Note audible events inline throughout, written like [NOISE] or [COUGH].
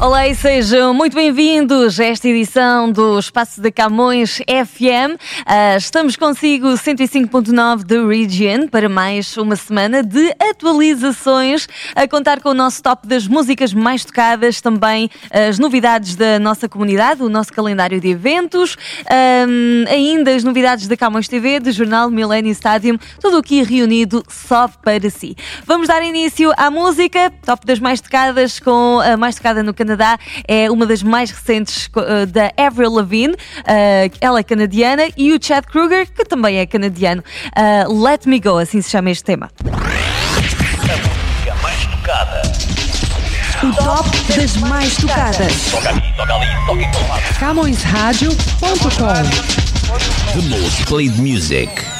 Olá e sejam muito bem-vindos a esta edição do Espaço da Camões FM. Ah, estamos consigo 105.9 da Region para mais uma semana de atualizações, a contar com o nosso top das músicas mais tocadas, também as novidades da nossa comunidade, o nosso calendário de eventos, ahm, ainda as novidades da Camões TV, do jornal Millennium Stadium, tudo aqui reunido só para si. Vamos dar início à música, top das mais tocadas, com a mais tocada no Canadá, é uma das mais recentes uh, da Avril Lavigne, uh, ela é canadiana, e o Chad Kruger, que também é canadiano. Uh, Let Me Go, assim se chama este tema. música mais tocada. O top das mais tocadas. Toca aqui, toca ali, toca em todo lado. CamõesRadio.com The most played music.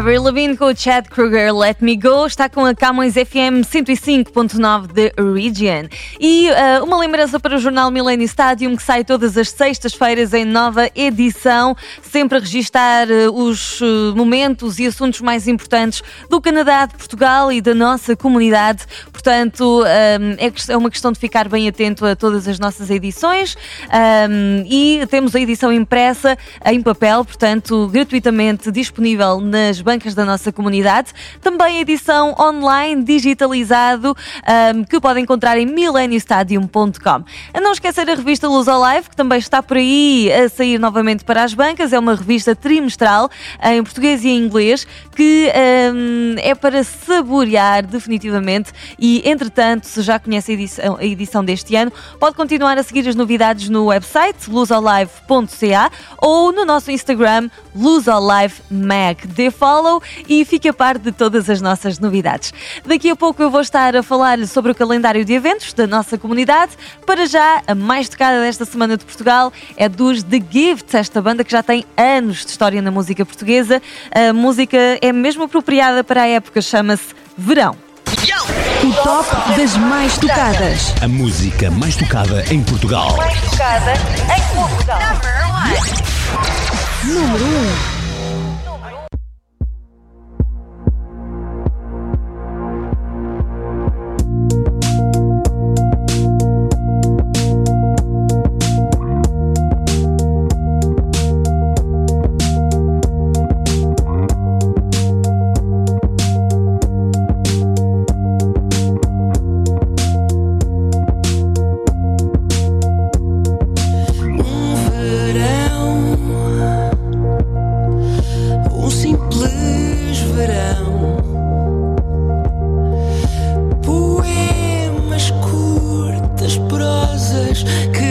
Avril Lavigne com o Chad Kruger, Let Me Go, está com a Camões FM 105.9 de Region. E ah, uma lembrança para o jornal Millennium Stadium, que sai todas as sextas-feiras em nova edição, sempre a registar ah, os ah, momentos e assuntos mais importantes do Canadá, de Portugal e da nossa comunidade. Portanto, ah, é é uma questão de ficar bem atento a todas as nossas edições. Ah, e temos a edição impressa em papel, portanto, gratuitamente disponível nas bancas da nossa comunidade. Também edição online digitalizado ahm, que podem encontrar em millenniostadium.com. A não esquecer a revista Luz ao Live, que também está por aí a sair novamente para as bancas. É uma revista trimestral em português e em inglês que ahm, é para saborear definitivamente. E entretanto, se já conhece a edição, a edição deste ano, pode continuar a seguir as novidades no website luzolive.ca ou no nosso Instagram luzolivemag. Dê follow e fique a par de todas as nossas novidades. Daqui a pouco eu vou estar a falar sobre o calendário de eventos da nossa comunidade. Para já, a mais tocada desta semana de Portugal é dos The Gifts, esta banda que já tem anos de história na música portuguesa. A música é mesmo apropriada para a época, chama-se Verão. O top das mais tocadas. A música mais tocada em Portugal. Número 1. Prosas que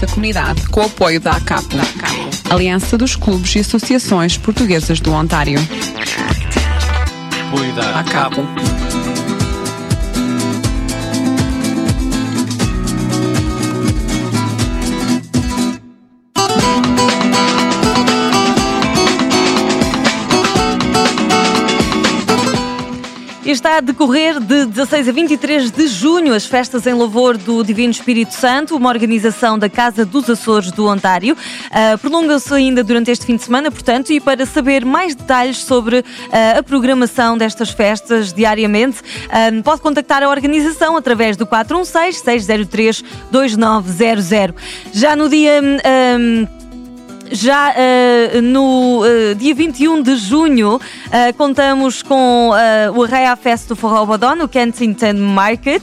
da comunidade com o apoio da ACAPO, Aliança dos Clubes e Associações Portuguesas do Ontário. Apoio da ACAPO. Decorrer de 16 a 23 de junho as festas em louvor do Divino Espírito Santo, uma organização da Casa dos Açores do Ontário. Uh, Prolonga-se ainda durante este fim de semana, portanto, e para saber mais detalhes sobre uh, a programação destas festas diariamente, uh, pode contactar a organização através do 416-603-2900. Já no dia. Um, já uh, no uh, dia 21 de junho uh, contamos com o Arraia Fest do Forró Bodó no Kensington Market.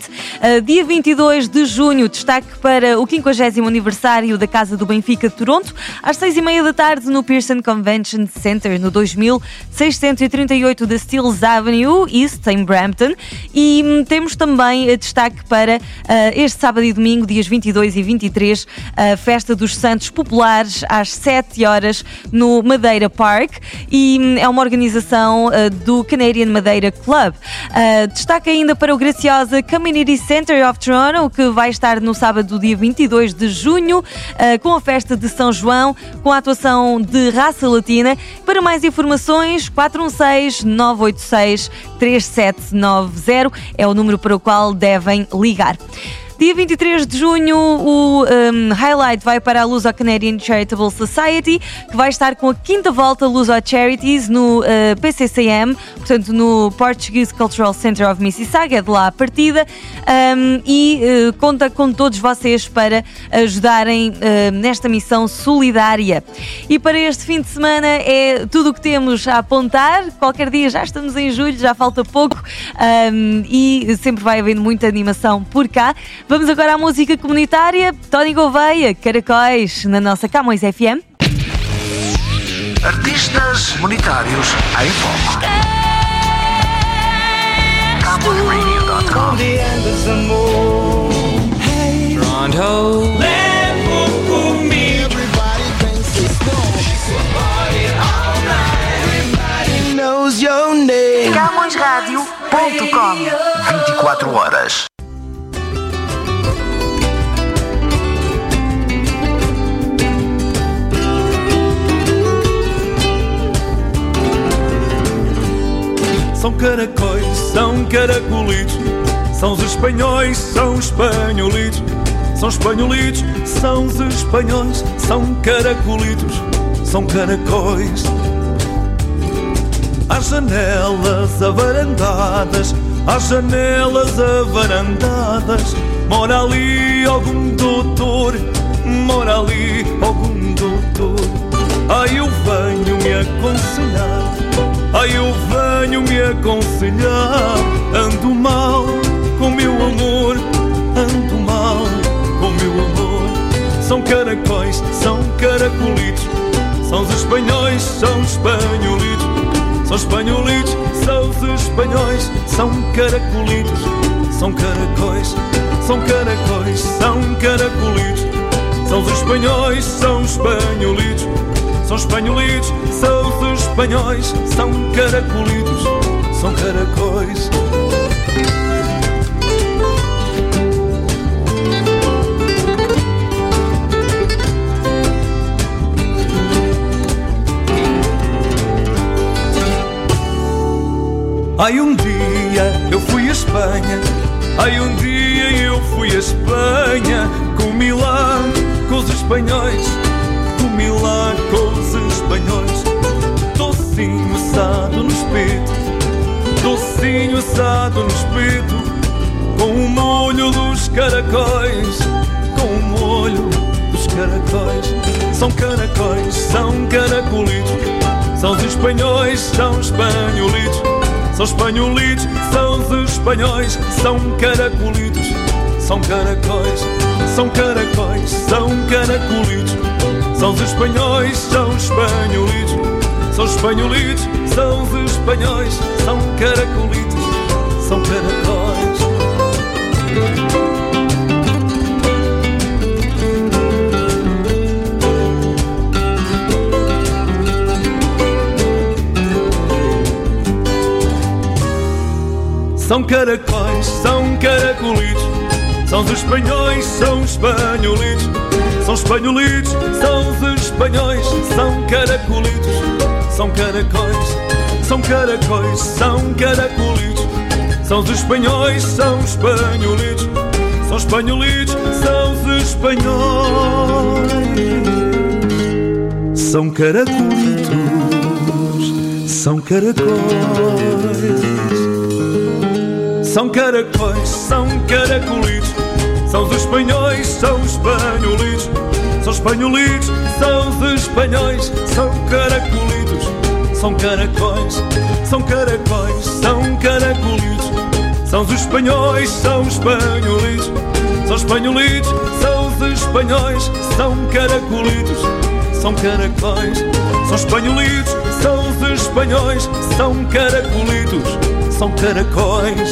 dia 22 de junho, destaque para o 50 aniversário da Casa do Benfica de Toronto, às 6 e meia da tarde no Pearson Convention Center, no 2638 da Steeles Avenue, East, em Brampton. E um, temos também destaque para este sábado e domingo, dias 22 e 23, a Festa dos Santos Populares, às 7 7 horas no Madeira Park e hum, é uma organização uh, do Canadian Madeira Club. Uh, ainda para o graciosa Community Center of Toronto, que vai estar no sábado, dia 22 de junho, uh, com a festa de São João, com a atuação de raça latina. Para mais informações, 416-986-3790 é o número para o qual devem ligar. Dia 23 de junho, o um, highlight vai para a Luso Canadian Charitable Society, que vai estar com a quinta volta Luso Charities no uh, PCCM, portanto no Portuguese Cultural Center of Mississauga, é de lá a partida, um, e uh, conta com todos vocês para ajudarem uh, nesta missão solidária. E para este fim de semana é tudo o que temos a apontar. Qualquer dia já estamos em julho, já falta pouco um, e sempre vai havendo muita animação por cá. Vamos agora à música comunitária. Tony Gouveia, Caracóis, na nossa Camões FM. Artistas comunitários em foco. Name. CamõesRádio.com 24 horas. São caracóis, são caracolitos, são os espanhóis, são espanholitos, são espanholitos, são os espanhóis, são caracolitos, são caracóis. Às janelas avarandadas, às janelas avarandadas, mora ali algum doutor, mora ali algum doutor. Ai, eu venho me aconselhar, ai, eu venho me aconselhar. Ando mal com meu amor, ando mal com meu amor. São caracóis, são caracolitos, são os espanhóis, são espanholitos. São espanholitos, são os espanhóis, são caracolitos, são caracóis, são caracóis, são caracolitos. São os espanhóis, são espanholitos, são espanholitos, são os espanhóis, são caracolitos, são caracóis. Ai um dia eu fui à Espanha, ai um dia eu fui à Espanha, comi lá com os espanhóis, lá com os espanhóis, docinho assado no espeto, docinho assado no espeto, com o molho dos caracóis, com o molho dos caracóis, são caracóis, são caracolitos, são os espanhóis, são espanholitos. São espanholitos, são os espanhóis, são caracolitos, são caracóis, são caracóis, são caracolitos, são os espanhóis, são espanholitos. São espanholitos, são os espanhóis. São caracolitos, são caracóis. São caracóis, são caracolitos. São os espanhóis, são espanholitos. São espanholitos, são os espanhóis, são caracolitos. São caracóis, são caracóis, são caracolitos. São os espanhóis, são espanholitos. São espanholitos, são os espanhóis. São caracolitos, são caracóis. São caracóis, são caracolitos. São os espanhóis, são espanholitos. São espanholitos, são os espanhóis. São caracolitos, são caracóis. São caracóis, são caracolitos. São os espanhóis, são espanholitos. São espanholitos, são os espanhóis. São caracolitos, são caracóis. São espanholitos, são os espanhóis. São caracolitos, são caracóis.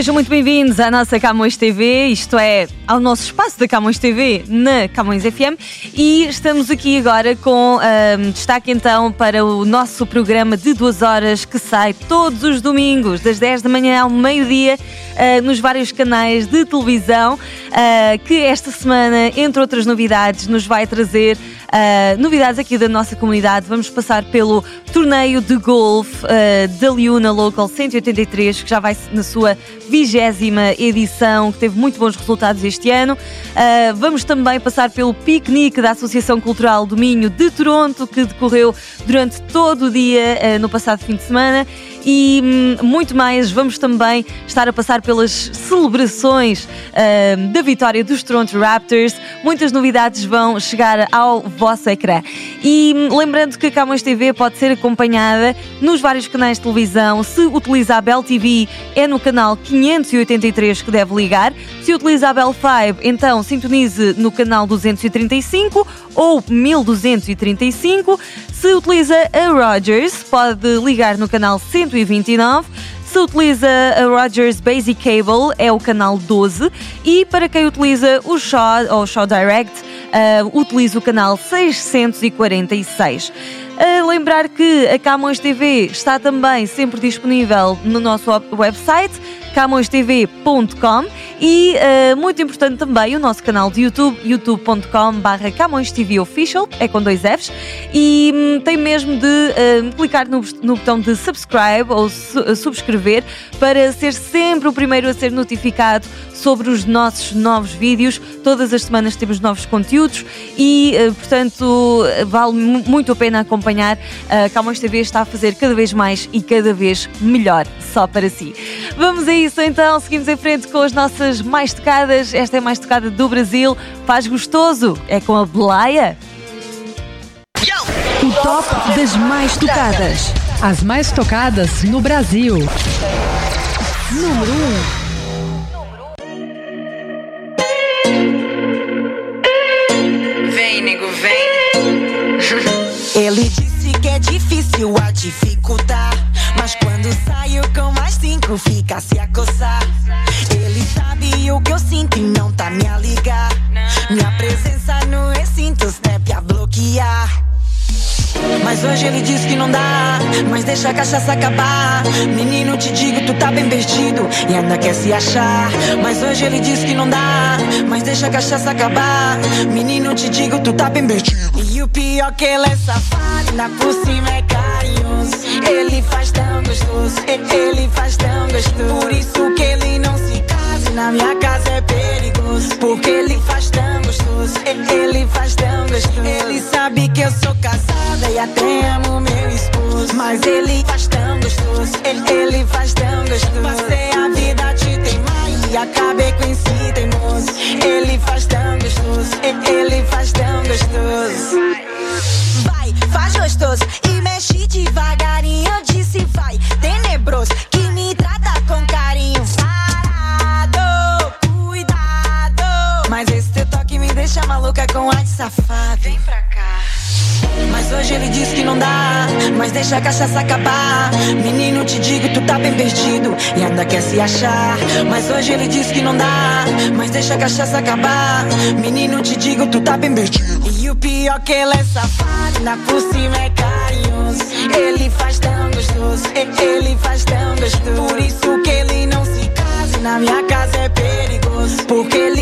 Sejam muito bem-vindos à nossa Camões TV, isto é, ao nosso espaço da Camões TV na Camões FM e estamos aqui agora com ahm, destaque então para o nosso programa de duas horas que sai todos os domingos, das 10 da manhã ao meio-dia, ah, nos vários canais de televisão, ah, que esta semana, entre outras novidades, nos vai trazer ah, novidades aqui da nossa comunidade. Vamos passar pelo torneio de golfe ah, da Liuna Local 183, que já vai na sua vigésima edição, que teve muito bons resultados este ano. Ah, vamos também passar pelo piquenique da Associação Cultural do Minho de Toronto, que decorreu durante todo o dia no passado fim de semana. E hum, muito mais, vamos também estar a passar pelas celebrações ah, da vitória dos Toronto Raptors. Muitas novidades vão chegar ao vosso ecrã. E hum, lembrando que a Camões TV pode ser acompanhada nos vários canais de televisão. Se utiliza a Bell TV, é no canal 583 que deve ligar. Se utiliza a Bell 5, então sintonize no canal 235 ou 1235. Se utiliza a Rogers, pode ligar no canal 129. Se utiliza a Rogers Basic Cable, é o canal 12. E para quem utiliza o Shaw ou Shaw Direct, ah, utiliza o canal 646. A lembrar que a Camões TV está também sempre disponível no nosso web- website camõestv.com e uh, muito importante também o nosso canal de YouTube youtube.com barra Official é com dois Fs e hum, tem mesmo de uh, clicar no, no botão de subscribe ou su- subscrever para ser sempre o primeiro a ser notificado sobre os nossos novos vídeos. Todas as semanas temos novos conteúdos e uh, portanto vale mu- muito a pena acompanhar. A Camões TV está a fazer cada vez mais e cada vez melhor só para si. Vamos a isso então, seguimos em frente com as nossas mais tocadas. Esta é a mais tocada do Brasil. Faz gostoso. É com a Belaia. O top das mais tocadas. As mais tocadas no Brasil. Número 1. Vem, nego, vem. [LAUGHS] Ele disse que é difícil a dificultar. Mas quando saio com mais cinco, fica a se acoçar. O sinto e não tá me a ligar. Minha presença no recinto deve a bloquear. Mas hoje ele diz que não dá, mas deixa a cachaça acabar. Menino, te digo, tu tá bem vestido e ainda quer se achar. Mas hoje ele diz que não dá, mas deixa a cachaça acabar. Menino, te digo, tu tá bem vestido. E o pior que ele é safado, ainda por cima é carinhoso. Ele faz tão gostoso, ele faz tão gostoso. Por isso que ele não se na minha casa é perigoso. Porque ele faz tão gostoso, ele faz tão gostoso. Ele sabe que eu sou casada e até amo meu esposo. Mas ele faz tão gostoso, ele, faz tão gostoso. Passei a vida te teimar e acabei com esse teimoso. Ele faz tão gostoso, ele faz tão gostoso. Diz que não dá, mas deixa a cachaça acabar. Menino, te digo, tu tá bem perdido e ainda quer se achar. Mas hoje ele diz que não dá, mas deixa a cachaça acabar. Menino, te digo, tu tá bem perdido. E o pior que ele é safado, ainda por cima é carinhoso. Ele faz tão gostoso, ele faz tão gostoso. Por isso que ele não se casa na minha casa é perigoso. Porque ele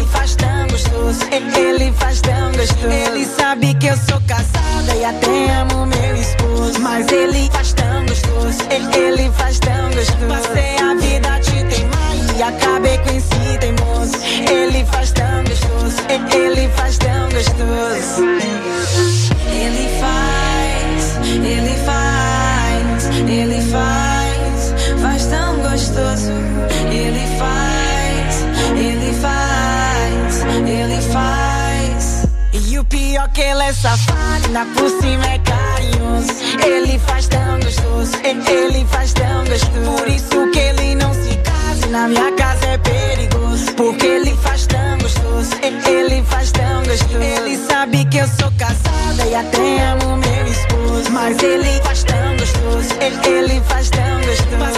ainda por cima é carinhoso. Ele faz tão gostoso, ele faz tão gostoso. Por isso que ele não se casa na minha casa é perigoso. Porque ele faz tão gostoso, ele faz tão gostoso. Ele sabe que eu sou casada e até amo meu esposo. Mas ele faz tão gostoso, ele faz tão gostoso.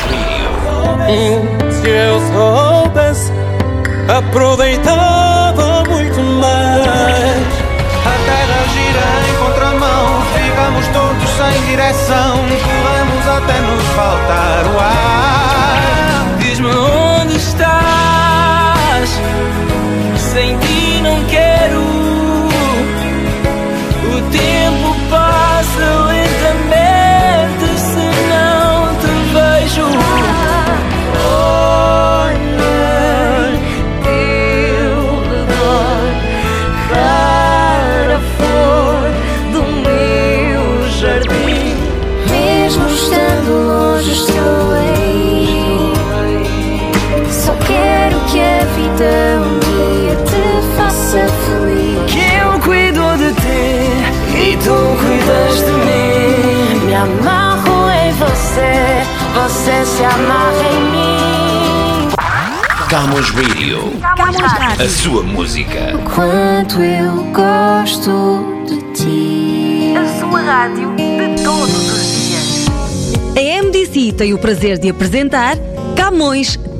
Camões Radio. Se eu soubesse, aproveitava muito mais. A terra gira em contramão, ficamos todos sem direção. Corremos até nos faltar o ar. Você se amarra em mim. Camões Radio. Camões Rádio. A sua música. Quanto eu gosto de ti. A sua rádio de todos os dias. A MDC tem o prazer de apresentar Camões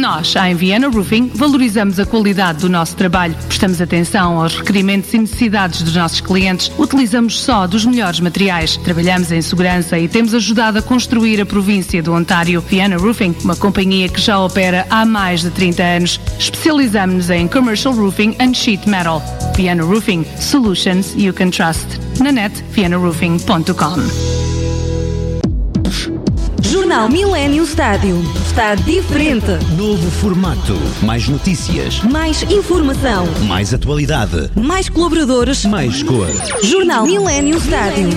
Nós, a Viana Roofing, valorizamos a qualidade do nosso trabalho, prestamos atenção aos requerimentos e necessidades dos nossos clientes, utilizamos só dos melhores materiais, trabalhamos em segurança e temos ajudado a construir a província do Ontário. Viana Roofing, uma companhia que já opera há mais de 30 anos. Especializamos-nos em commercial roofing and sheet metal. Viana Roofing, solutions you can trust. Na net, vianaroofing.com. Jornal Millennium Stádio. Está diferente. Novo formato. Mais notícias. Mais informação. Mais atualidade. Mais colaboradores. Mais cor. Jornal Millennium Stádio.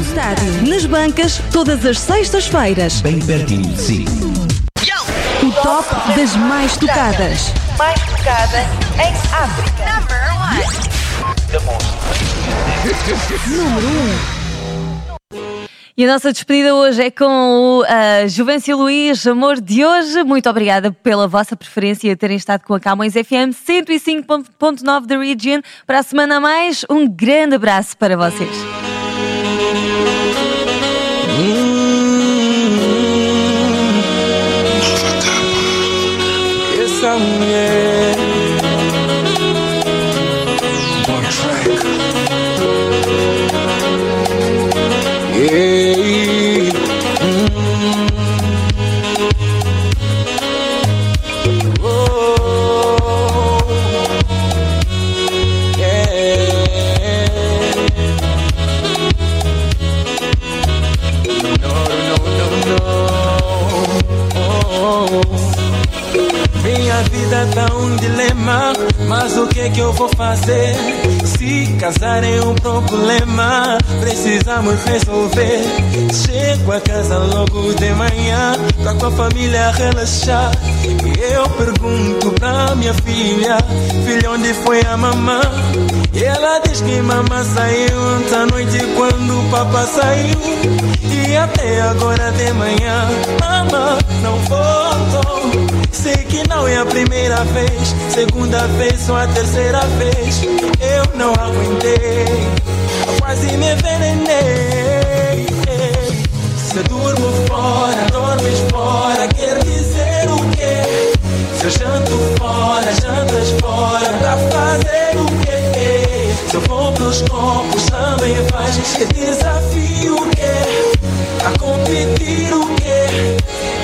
Nas bancas, todas as sextas-feiras. Bem pertinho de si. O top das mais tocadas. Mais tocada em África. Number one. Número 1. E a nossa despedida hoje é com o uh, Juvencio Luís, amor de hoje. Muito obrigada pela vossa preferência e terem estado com a Camões FM 105.9 da Region. Para a semana a mais, um grande abraço para vocês. Mulher. Mas o que é que eu vou fazer? Se casar é um problema, precisamos resolver. Chego a casa logo de manhã, pra com a família relaxar. E eu pergunto pra minha filha: Filha, onde foi a mamã? E ela diz que mamã saiu ontem à noite quando o papá saiu. E até agora de manhã, mamã não voltou. Sei que não é a primeira vez, segunda vez ou a terceira vez. Eu não aguentei, quase me envenenei. Se durmo fora, dormes fora, quer dizer o quê? Se eu janto fora, jantas fora, pra fazer o quê? Se eu vou pros copos, também faz que desafio o quê? A competir o quê?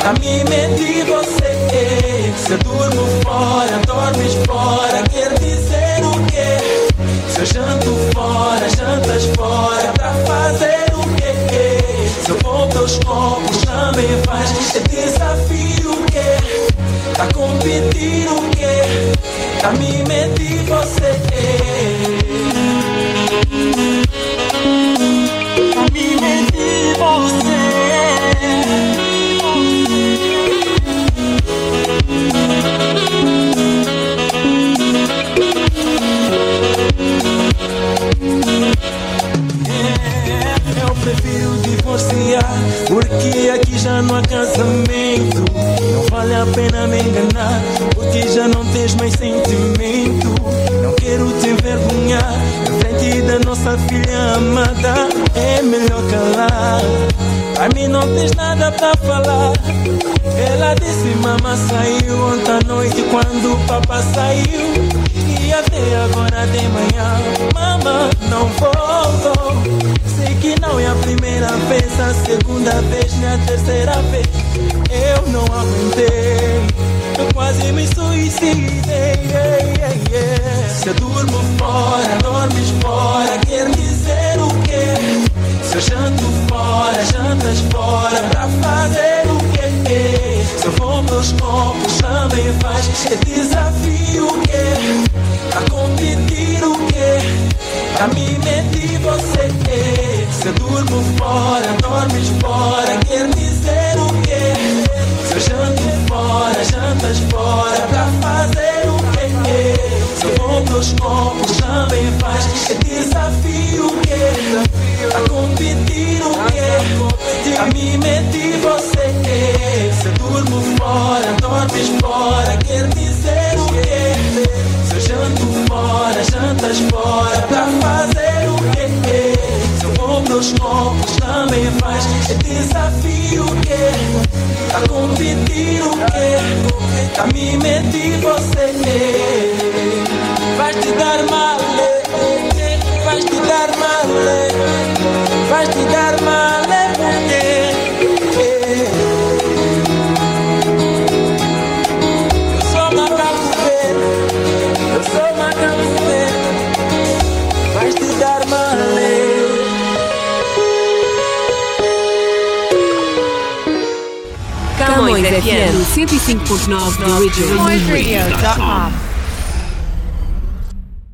A mim medir você Se eu durmo fora, dormes fora Quer dizer o quê? Se eu janto fora, jantas fora Pra fazer o quê? Se eu vou pelos copos, também faz É desafio o quê? A competir o quê? A mim medir você A mim medir você Porque aqui já não há casamento. Não vale a pena me enganar Porque já não tens mais sentimento. Não quero te envergonhar Na frente da nossa filha amada. É melhor calar. Pra mim não tens nada pra falar. Ela disse mamãe saiu ontem à noite Quando o papá saiu E até agora de manhã Mamãe não voltou Sei que não é a primeira vez, a segunda vez, nem a terceira vez. Eu não aguentei, eu quase me suicidei. yeah, yeah. Se eu durmo fora, dormes fora, quer dizer o quê? Se eu janto fora, jantas fora, pra fazer o quê? Se eu vou meus copos, também faz. Desafio o quê? A competir o quê? A mim medir você Se eu durmo fora, dormes fora Quer dizer o quê? Se eu janto fora, jantas fora Pra fazer o quê? Se eu vou pros copos, também faz É desafio o quê? Copos, também faz. É desafio quê? A competir o quê? A mim medir você. Vais te dar mal Vais te dar mal Vais te dar mal Camões FM 105.9 The Original.